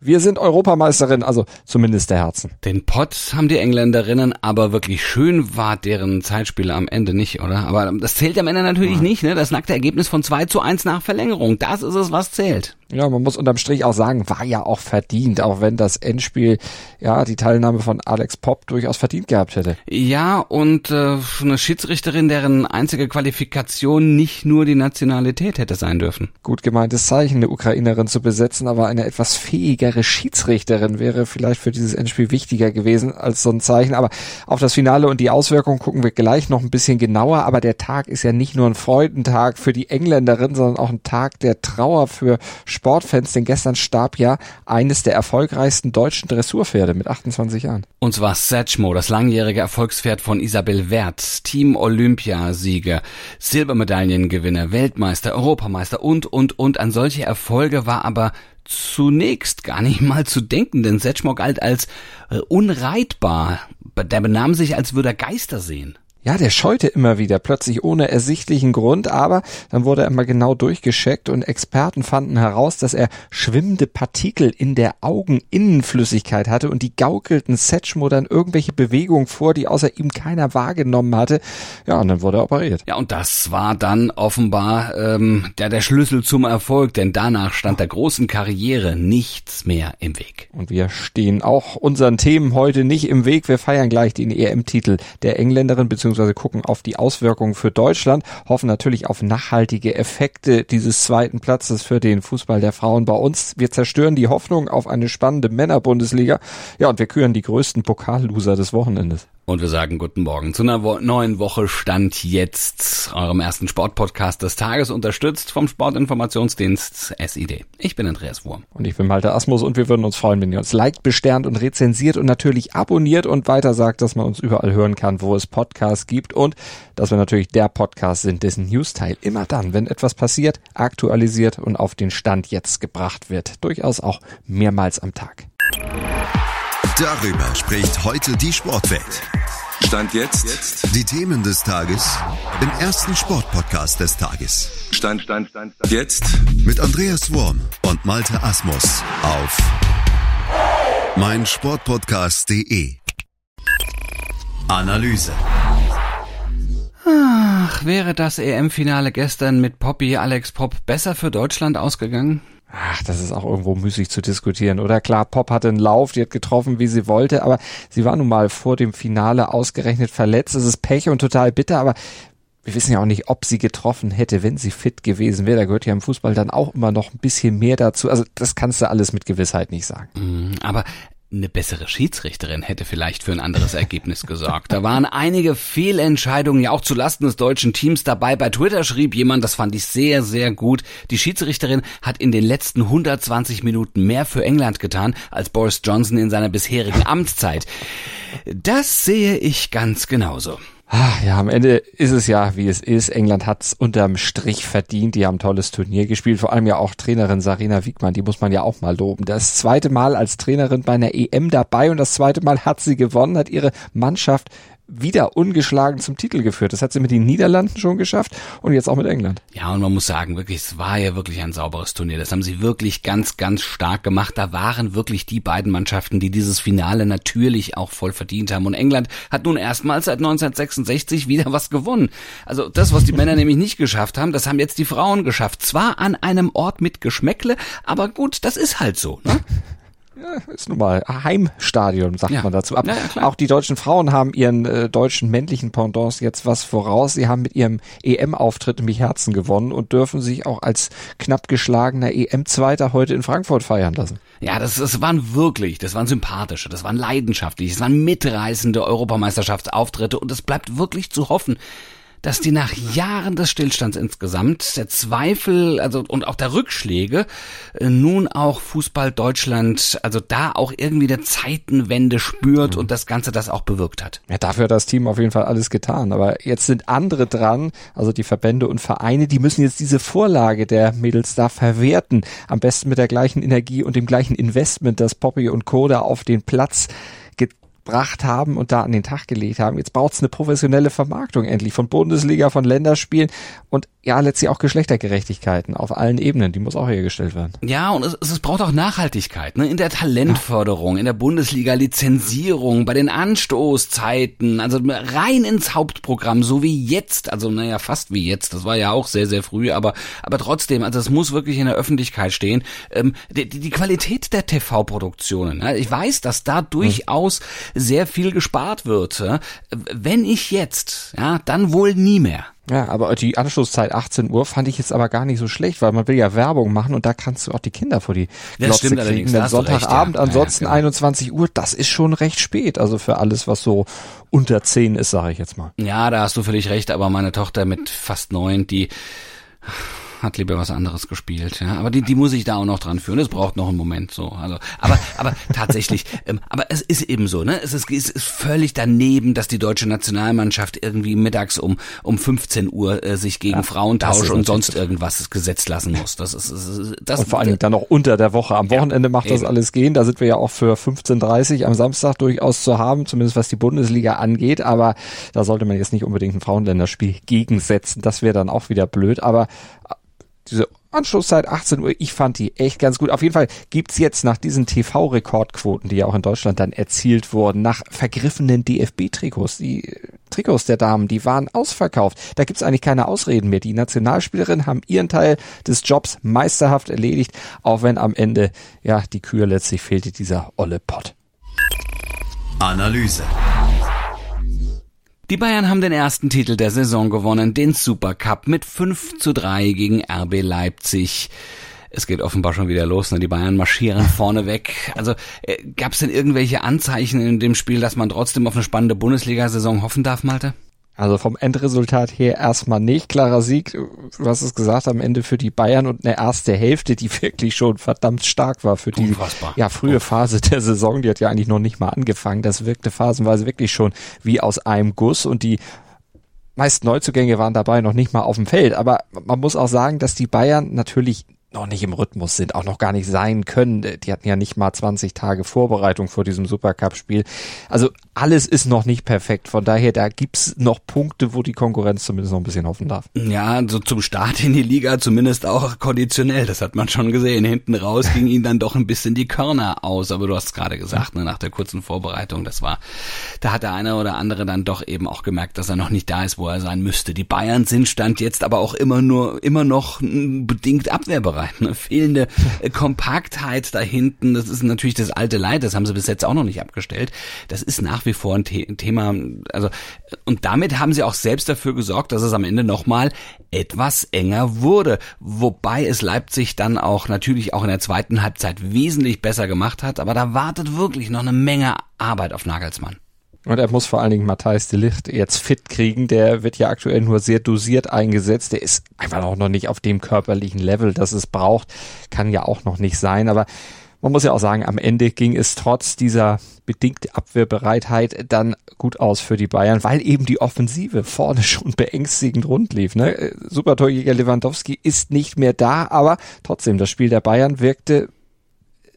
Wir sind Europameisterin, also zumindest der Herzen. Den Pott haben die Engländerinnen, aber wirklich schön war deren Zeitspiel am Ende nicht, oder? Aber das zählt am Ende natürlich ja. nicht, ne? Das nackte Ergebnis von 2 zu 1 nach Verlängerung. Das ist es, was zählt. Ja, man muss unterm Strich auch sagen, war ja auch verdient, auch wenn das Endspiel ja die Teilnahme von Alex Popp durchaus verdient gehabt hätte. Ja, und äh, eine Schiedsrichterin, deren einzige Qualifikation nicht nur die Nationalität hätte sein dürfen. Gut gemeintes Zeichen, eine Ukrainerin zu besetzen, aber eine etwas fähigere Schiedsrichterin wäre vielleicht für dieses Endspiel wichtiger gewesen als so ein Zeichen. Aber auf das Finale und die Auswirkungen gucken wir gleich noch ein bisschen genauer. Aber der Tag ist ja nicht nur ein Freudentag für die Engländerin, sondern auch ein Tag der Trauer für Sportfans, denn gestern starb ja eines der erfolgreichsten deutschen Dressurpferde mit 28 Jahren. Und zwar Satchmo, das langjährige Erfolgspferd von Isabel Wert, Team Olympiasieger, Silbermedaillengewinner, Weltmeister, Europameister und, und, und. An solche Erfolge war aber zunächst gar nicht mal zu denken, denn Setchmo galt als äh, unreitbar. Der benahm sich, als würde er Geister sehen. Ja, der scheute immer wieder, plötzlich ohne ersichtlichen Grund, aber dann wurde er immer genau durchgescheckt und Experten fanden heraus, dass er schwimmende Partikel in der Augeninnenflüssigkeit hatte und die gaukelten Setchmo dann irgendwelche Bewegungen vor, die außer ihm keiner wahrgenommen hatte. Ja, und dann wurde er operiert. Ja, und das war dann offenbar ähm, der, der Schlüssel zum Erfolg, denn danach stand der großen Karriere nichts mehr im Weg. Und wir stehen auch unseren Themen heute nicht im Weg. Wir feiern gleich den EM-Titel der Engländerin bzw beziehungsweise gucken auf die Auswirkungen für Deutschland, hoffen natürlich auf nachhaltige Effekte dieses zweiten Platzes für den Fußball der Frauen bei uns. Wir zerstören die Hoffnung auf eine spannende Männerbundesliga. Ja, und wir küren die größten Pokalloser des Wochenendes. Und wir sagen guten Morgen zu einer neuen Woche Stand jetzt, eurem ersten Sportpodcast des Tages, unterstützt vom Sportinformationsdienst SID. Ich bin Andreas Wurm. Und ich bin Malte Asmus und wir würden uns freuen, wenn ihr uns liked, besternt und rezensiert und natürlich abonniert und weiter sagt, dass man uns überall hören kann, wo es Podcasts gibt und dass wir natürlich der Podcast sind, dessen News-Teil immer dann, wenn etwas passiert, aktualisiert und auf den Stand jetzt gebracht wird. Durchaus auch mehrmals am Tag. Darüber spricht heute die Sportwelt. Stand jetzt. Die Themen des Tages im ersten Sportpodcast des Tages. Stand, Stand, Stand, Stand. Jetzt. Mit Andreas Worm und Malte Asmus auf meinsportpodcast.de. Analyse. Ach, wäre das EM-Finale gestern mit Poppy Alex Pop besser für Deutschland ausgegangen? Ach, das ist auch irgendwo müßig zu diskutieren, oder? Klar, Pop hatte einen Lauf, die hat getroffen, wie sie wollte, aber sie war nun mal vor dem Finale ausgerechnet verletzt. Es ist Pech und total bitter, aber wir wissen ja auch nicht, ob sie getroffen hätte, wenn sie fit gewesen wäre. Da gehört ja im Fußball dann auch immer noch ein bisschen mehr dazu. Also das kannst du alles mit Gewissheit nicht sagen. Mm, aber eine bessere Schiedsrichterin hätte vielleicht für ein anderes Ergebnis gesorgt. Da waren einige Fehlentscheidungen ja auch zulasten des deutschen Teams dabei. Bei Twitter schrieb jemand, das fand ich sehr, sehr gut. Die Schiedsrichterin hat in den letzten 120 Minuten mehr für England getan als Boris Johnson in seiner bisherigen Amtszeit. Das sehe ich ganz genauso. Ah, ja, am Ende ist es ja, wie es ist. England hat's unterm Strich verdient. Die haben tolles Turnier gespielt. Vor allem ja auch Trainerin Sarina Wiegmann, die muss man ja auch mal loben. Das zweite Mal als Trainerin bei einer EM dabei und das zweite Mal hat sie gewonnen, hat ihre Mannschaft wieder ungeschlagen zum Titel geführt. Das hat sie mit den Niederlanden schon geschafft und jetzt auch mit England. Ja, und man muss sagen, wirklich, es war ja wirklich ein sauberes Turnier. Das haben sie wirklich ganz, ganz stark gemacht. Da waren wirklich die beiden Mannschaften, die dieses Finale natürlich auch voll verdient haben. Und England hat nun erstmals seit 1966 wieder was gewonnen. Also das, was die Männer nämlich nicht geschafft haben, das haben jetzt die Frauen geschafft. Zwar an einem Ort mit Geschmäckle, aber gut, das ist halt so. Ne? Ja, ist nun mal Heimstadion, sagt Ja. man dazu. Aber Ja, auch die deutschen Frauen haben ihren äh, deutschen männlichen Pendants jetzt was voraus. Sie haben mit ihrem EM-Auftritt nämlich Herzen gewonnen und dürfen sich auch als knapp geschlagener EM-Zweiter heute in Frankfurt feiern lassen. Ja, das, das waren wirklich, das waren sympathische, das waren leidenschaftliche, das waren mitreißende Europameisterschaftsauftritte und es bleibt wirklich zu hoffen, dass die nach Jahren des Stillstands insgesamt, der Zweifel, also und auch der Rückschläge, äh, nun auch Fußball Deutschland, also da auch irgendwie der Zeitenwende spürt und das Ganze das auch bewirkt hat. Ja, dafür hat das Team auf jeden Fall alles getan. Aber jetzt sind andere dran, also die Verbände und Vereine, die müssen jetzt diese Vorlage der Mädels da verwerten. Am besten mit der gleichen Energie und dem gleichen Investment, das Poppy und Co. da auf den Platz gebracht haben und da an den Tag gelegt haben. Jetzt braucht's eine professionelle Vermarktung endlich von Bundesliga, von Länderspielen und ja, letztlich auch Geschlechtergerechtigkeiten auf allen Ebenen. Die muss auch hergestellt werden. Ja, und es, es braucht auch Nachhaltigkeit, ne? In der Talentförderung, in der Bundesliga-Lizenzierung, bei den Anstoßzeiten, also rein ins Hauptprogramm, so wie jetzt, also naja, fast wie jetzt, das war ja auch sehr, sehr früh, aber, aber trotzdem, also es muss wirklich in der Öffentlichkeit stehen. Ähm, die, die Qualität der TV-Produktionen, ja, ich weiß, dass da durchaus sehr viel gespart wird. Wenn ich jetzt, ja, dann wohl nie mehr. Ja, aber die Anschlusszeit 18 Uhr fand ich jetzt aber gar nicht so schlecht, weil man will ja Werbung machen und da kannst du auch die Kinder vor die Das Glotze kriegen. Denn recht, Sonntagabend, ja. Ja, ja, ansonsten genau. 21 Uhr, das ist schon recht spät. Also für alles, was so unter 10 ist, sage ich jetzt mal. Ja, da hast du völlig recht, aber meine Tochter mit fast neun, die hat lieber was anderes gespielt, ja. Aber die, die muss ich da auch noch dran führen. Es braucht noch einen Moment, so. Also, aber, aber tatsächlich, ähm, aber es ist eben so, ne? Es ist, es ist völlig daneben, dass die deutsche Nationalmannschaft irgendwie mittags um um 15 Uhr äh, sich gegen das Frauentausch und sonst irgendwas gesetzt lassen muss. Das ist, das ist das. Und vor allen Dingen dann noch unter der Woche. Am Wochenende macht das eben. alles gehen. Da sind wir ja auch für 15.30 am Samstag durchaus zu haben, zumindest was die Bundesliga angeht. Aber da sollte man jetzt nicht unbedingt ein Frauenländerspiel gegensetzen. Das wäre dann auch wieder blöd. Aber diese Anschlusszeit 18 Uhr, ich fand die echt ganz gut. Auf jeden Fall gibt's jetzt nach diesen TV-Rekordquoten, die ja auch in Deutschland dann erzielt wurden, nach vergriffenen DFB-Trikots, die äh, Trikots der Damen, die waren ausverkauft. Da gibt's eigentlich keine Ausreden mehr. Die Nationalspielerinnen haben ihren Teil des Jobs meisterhaft erledigt, auch wenn am Ende, ja, die Kühe letztlich fehlte dieser olle Pott. Analyse. Die Bayern haben den ersten Titel der Saison gewonnen, den Supercup mit 5 zu 3 gegen RB Leipzig. Es geht offenbar schon wieder los, ne? die Bayern marschieren vorne weg. Also äh, gab es denn irgendwelche Anzeichen in dem Spiel, dass man trotzdem auf eine spannende Bundesliga-Saison hoffen darf, Malte? Also vom Endresultat her erstmal nicht. Klarer Sieg, du hast es gesagt, am Ende für die Bayern und eine erste Hälfte, die wirklich schon verdammt stark war für die Unfassbar. ja, frühe Phase der Saison. Die hat ja eigentlich noch nicht mal angefangen. Das wirkte phasenweise wirklich schon wie aus einem Guss und die meist Neuzugänge waren dabei noch nicht mal auf dem Feld. Aber man muss auch sagen, dass die Bayern natürlich noch nicht im Rhythmus sind, auch noch gar nicht sein können. Die hatten ja nicht mal 20 Tage Vorbereitung vor diesem Supercup-Spiel. Also alles ist noch nicht perfekt. Von daher, da gibt's noch Punkte, wo die Konkurrenz zumindest noch ein bisschen hoffen darf. Ja, so zum Start in die Liga zumindest auch konditionell, das hat man schon gesehen. Hinten raus ging ihnen dann doch ein bisschen die Körner aus, aber du hast gerade gesagt, ne, nach der kurzen Vorbereitung, das war, da hat der eine oder andere dann doch eben auch gemerkt, dass er noch nicht da ist, wo er sein müsste. Die Bayern sind Stand jetzt aber auch immer nur, immer noch bedingt abwehrbereit. Ne? Fehlende äh, Kompaktheit da hinten, das ist natürlich das alte Leid, das haben sie bis jetzt auch noch nicht abgestellt. Das ist nach wie vor ein, The ein Thema, also, und damit haben sie auch selbst dafür gesorgt, dass es am Ende nochmal etwas enger wurde. Wobei es Leipzig dann auch natürlich auch in der zweiten Halbzeit wesentlich besser gemacht hat, aber da wartet wirklich noch eine Menge Arbeit auf Nagelsmann. Und er muss vor allen Dingen Matthijs de Licht jetzt fit kriegen. Der wird ja aktuell nur sehr dosiert eingesetzt. Der ist einfach auch noch nicht auf dem körperlichen Level, das es braucht. Kann ja auch noch nicht sein. Aber man muss ja auch sagen, am Ende ging es trotz dieser bedingten Abwehrbereitheit dann gut aus für die Bayern, weil eben die Offensive vorne schon beängstigend rund lief. Ne? Supertorjäger Lewandowski ist nicht mehr da, aber trotzdem, das Spiel der Bayern wirkte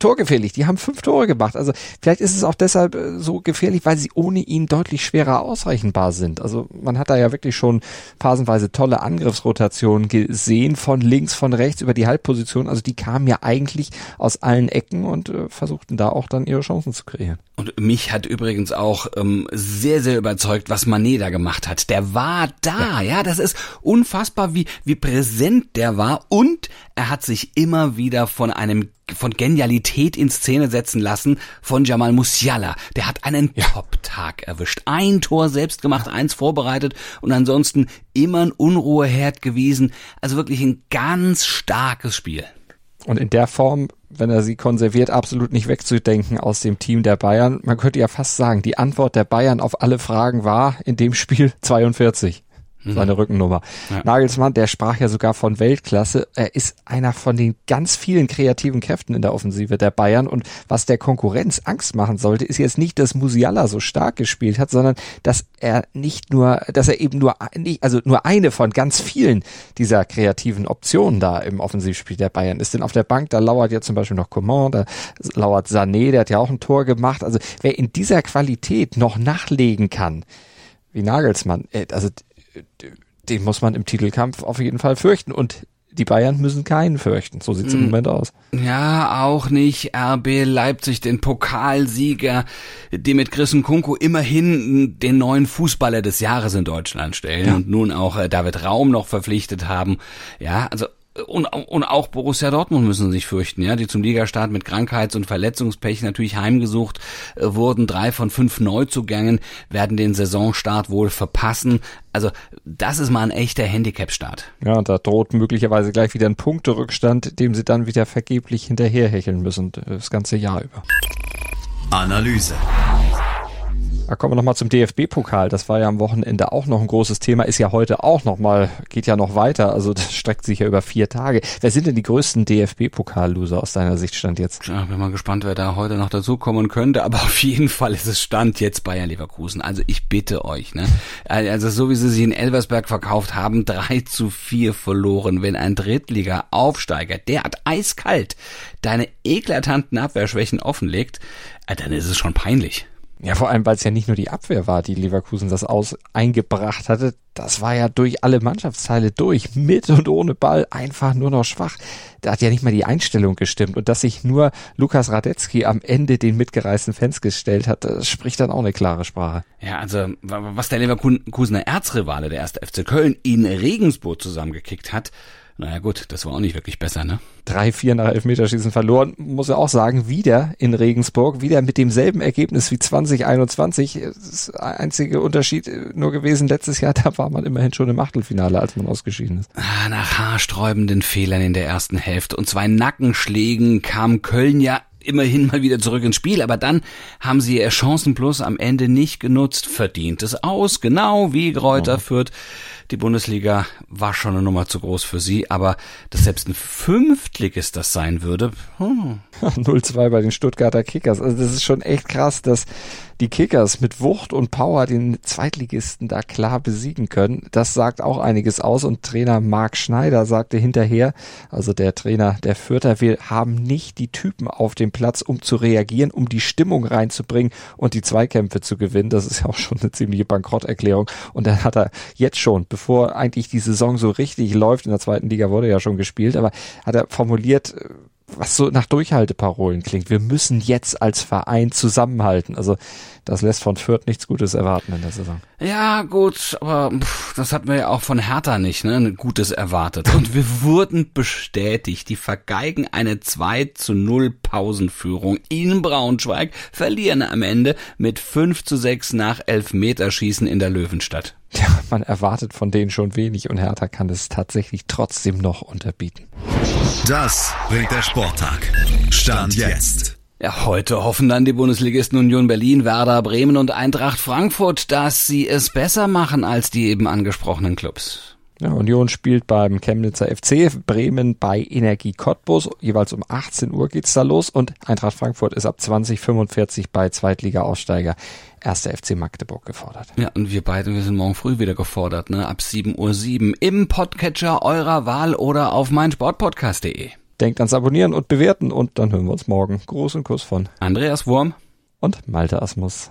torgefährlich. Die haben fünf Tore gemacht. Also vielleicht ist es auch deshalb äh, so gefährlich, weil sie ohne ihn deutlich schwerer ausrechenbar sind. Also man hat da ja wirklich schon phasenweise tolle Angriffsrotationen gesehen, von links, von rechts über die Halbposition. Also die kamen ja eigentlich aus allen Ecken und äh, versuchten da auch dann ihre Chancen zu kreieren. Und mich hat übrigens auch ähm, sehr, sehr überzeugt, was Manet da gemacht hat. Der war da, ja, das ist unfassbar, wie, wie präsent der war. Und er hat sich immer wieder von einem von Genialität in Szene setzen lassen von Jamal Musiala. Der hat einen ja. Top-Tag erwischt. Ein Tor selbst gemacht, eins vorbereitet und ansonsten immer ein Unruheherd gewesen. Also wirklich ein ganz starkes Spiel. Und in der Form wenn er sie konserviert, absolut nicht wegzudenken aus dem Team der Bayern. Man könnte ja fast sagen, die Antwort der Bayern auf alle Fragen war in dem Spiel 42 seine mhm. Rückennummer. Ja. Nagelsmann, der sprach ja sogar von Weltklasse. Er ist einer von den ganz vielen kreativen Kräften in der Offensive der Bayern. Und was der Konkurrenz Angst machen sollte, ist jetzt nicht, dass Musiala so stark gespielt hat, sondern dass er nicht nur, dass er eben nur, also nur eine von ganz vielen dieser kreativen Optionen da im Offensivspiel der Bayern ist. Denn auf der Bank, da lauert ja zum Beispiel noch Coman, da lauert Sané, der hat ja auch ein Tor gemacht. Also wer in dieser Qualität noch nachlegen kann, wie Nagelsmann, äh, also den muss man im Titelkampf auf jeden Fall fürchten. Und die Bayern müssen keinen fürchten. So sieht's im hm. Moment aus. Ja, auch nicht RB Leipzig, den Pokalsieger, die mit Chris Kunku immerhin den neuen Fußballer des Jahres in Deutschland stellen ja. und nun auch äh, David Raum noch verpflichtet haben. Ja, also und, und auch Borussia Dortmund müssen sich fürchten, ja, die zum Ligastart mit Krankheits- und Verletzungspech natürlich heimgesucht äh, wurden. Drei von fünf Neuzugängen werden den Saisonstart wohl verpassen. Also das ist mal ein echter Handicap-Start. Ja, und da droht möglicherweise gleich wieder ein Punkterückstand, dem sie dann wieder vergeblich hinterherhecheln müssen, das ganze Jahr über. Analyse. Da kommen wir nochmal zum DFB-Pokal. Das war ja am Wochenende auch noch ein großes Thema, ist ja heute auch nochmal, geht ja noch weiter. Also das streckt sich ja über vier Tage. Wer sind denn die größten DFB-Pokal-Loser aus deiner Sicht Stand jetzt? Ja, bin mal gespannt, wer da heute noch dazukommen könnte. Aber auf jeden Fall ist es Stand jetzt Bayern Leverkusen. Also ich bitte euch, ne? Also so wie sie sich in Elversberg verkauft haben, drei zu vier verloren. Wenn ein Drittliga-Aufsteiger derart eiskalt deine eklatanten Abwehrschwächen offenlegt, dann ist es schon peinlich. Ja, vor allem, weil es ja nicht nur die Abwehr war, die Leverkusen das aus eingebracht hatte. Das war ja durch alle Mannschaftsteile durch, mit und ohne Ball, einfach nur noch schwach. Da hat ja nicht mal die Einstellung gestimmt. Und dass sich nur Lukas Radetzky am Ende den mitgereisten Fans gestellt hat, spricht dann auch eine klare Sprache. Ja, also was der Leverkusener Erzrivale, der erste FC Köln, in Regensburg zusammengekickt hat, naja gut, das war auch nicht wirklich besser, ne? Drei, vier nach Elfmeterschießen verloren, muss er auch sagen, wieder in Regensburg, wieder mit demselben Ergebnis wie 2021. Das einzige Unterschied nur gewesen letztes Jahr, da war man immerhin schon im Achtelfinale, als man ausgeschieden ist. Ah, nach haarsträubenden Fehlern in der ersten Hälfte und zwei Nackenschlägen kam Köln ja immerhin mal wieder zurück ins Spiel, aber dann haben sie ihr Chancenplus am Ende nicht genutzt, verdient es aus, genau wie Gräuter oh. führt. Die Bundesliga war schon eine Nummer zu groß für sie, aber dass selbst ein Fünftligist das sein würde. Hm. 0-2 bei den Stuttgarter Kickers. Also das ist schon echt krass, dass die Kickers mit Wucht und Power den Zweitligisten da klar besiegen können. Das sagt auch einiges aus und Trainer Marc Schneider sagte hinterher, also der Trainer der Fürther, wir haben nicht die Typen auf dem Platz, um zu reagieren, um die Stimmung reinzubringen und die Zweikämpfe zu gewinnen. Das ist ja auch schon eine ziemliche Bankrotterklärung. Und dann hat er jetzt schon, bevor eigentlich die Saison so richtig läuft, in der zweiten Liga wurde ja schon gespielt, aber hat er formuliert, was so nach Durchhalteparolen klingt. Wir müssen jetzt als Verein zusammenhalten. Also das lässt von Fürth nichts Gutes erwarten in der Saison. Ja, gut, aber pff, das hatten wir ja auch von Hertha nicht, ne? Gutes erwartet. Und wir wurden bestätigt. Die vergeigen eine 2 zu 0 Pausenführung in Braunschweig, verlieren am Ende mit 5 zu 6 nach Elfmeterschießen in der Löwenstadt. Ja, man erwartet von denen schon wenig und Hertha kann es tatsächlich trotzdem noch unterbieten. Das bringt der Sporttag. Stand jetzt. Ja, heute hoffen dann die Bundesligisten Union Berlin, Werder Bremen und Eintracht Frankfurt, dass sie es besser machen als die eben angesprochenen Clubs. Ja, Union spielt beim Chemnitzer FC, Bremen bei Energie Cottbus. Jeweils um 18 Uhr geht's da los und Eintracht Frankfurt ist ab 2045 bei Zweitliga-Aussteiger 1. FC Magdeburg gefordert. Ja, und wir beide, wir sind morgen früh wieder gefordert, ne? Ab 7.07 Uhr im Podcatcher eurer Wahl oder auf meinsportpodcast.de. Denkt ans Abonnieren und Bewerten und dann hören wir uns morgen. Großen Kuss von Andreas Wurm und Malte Asmus.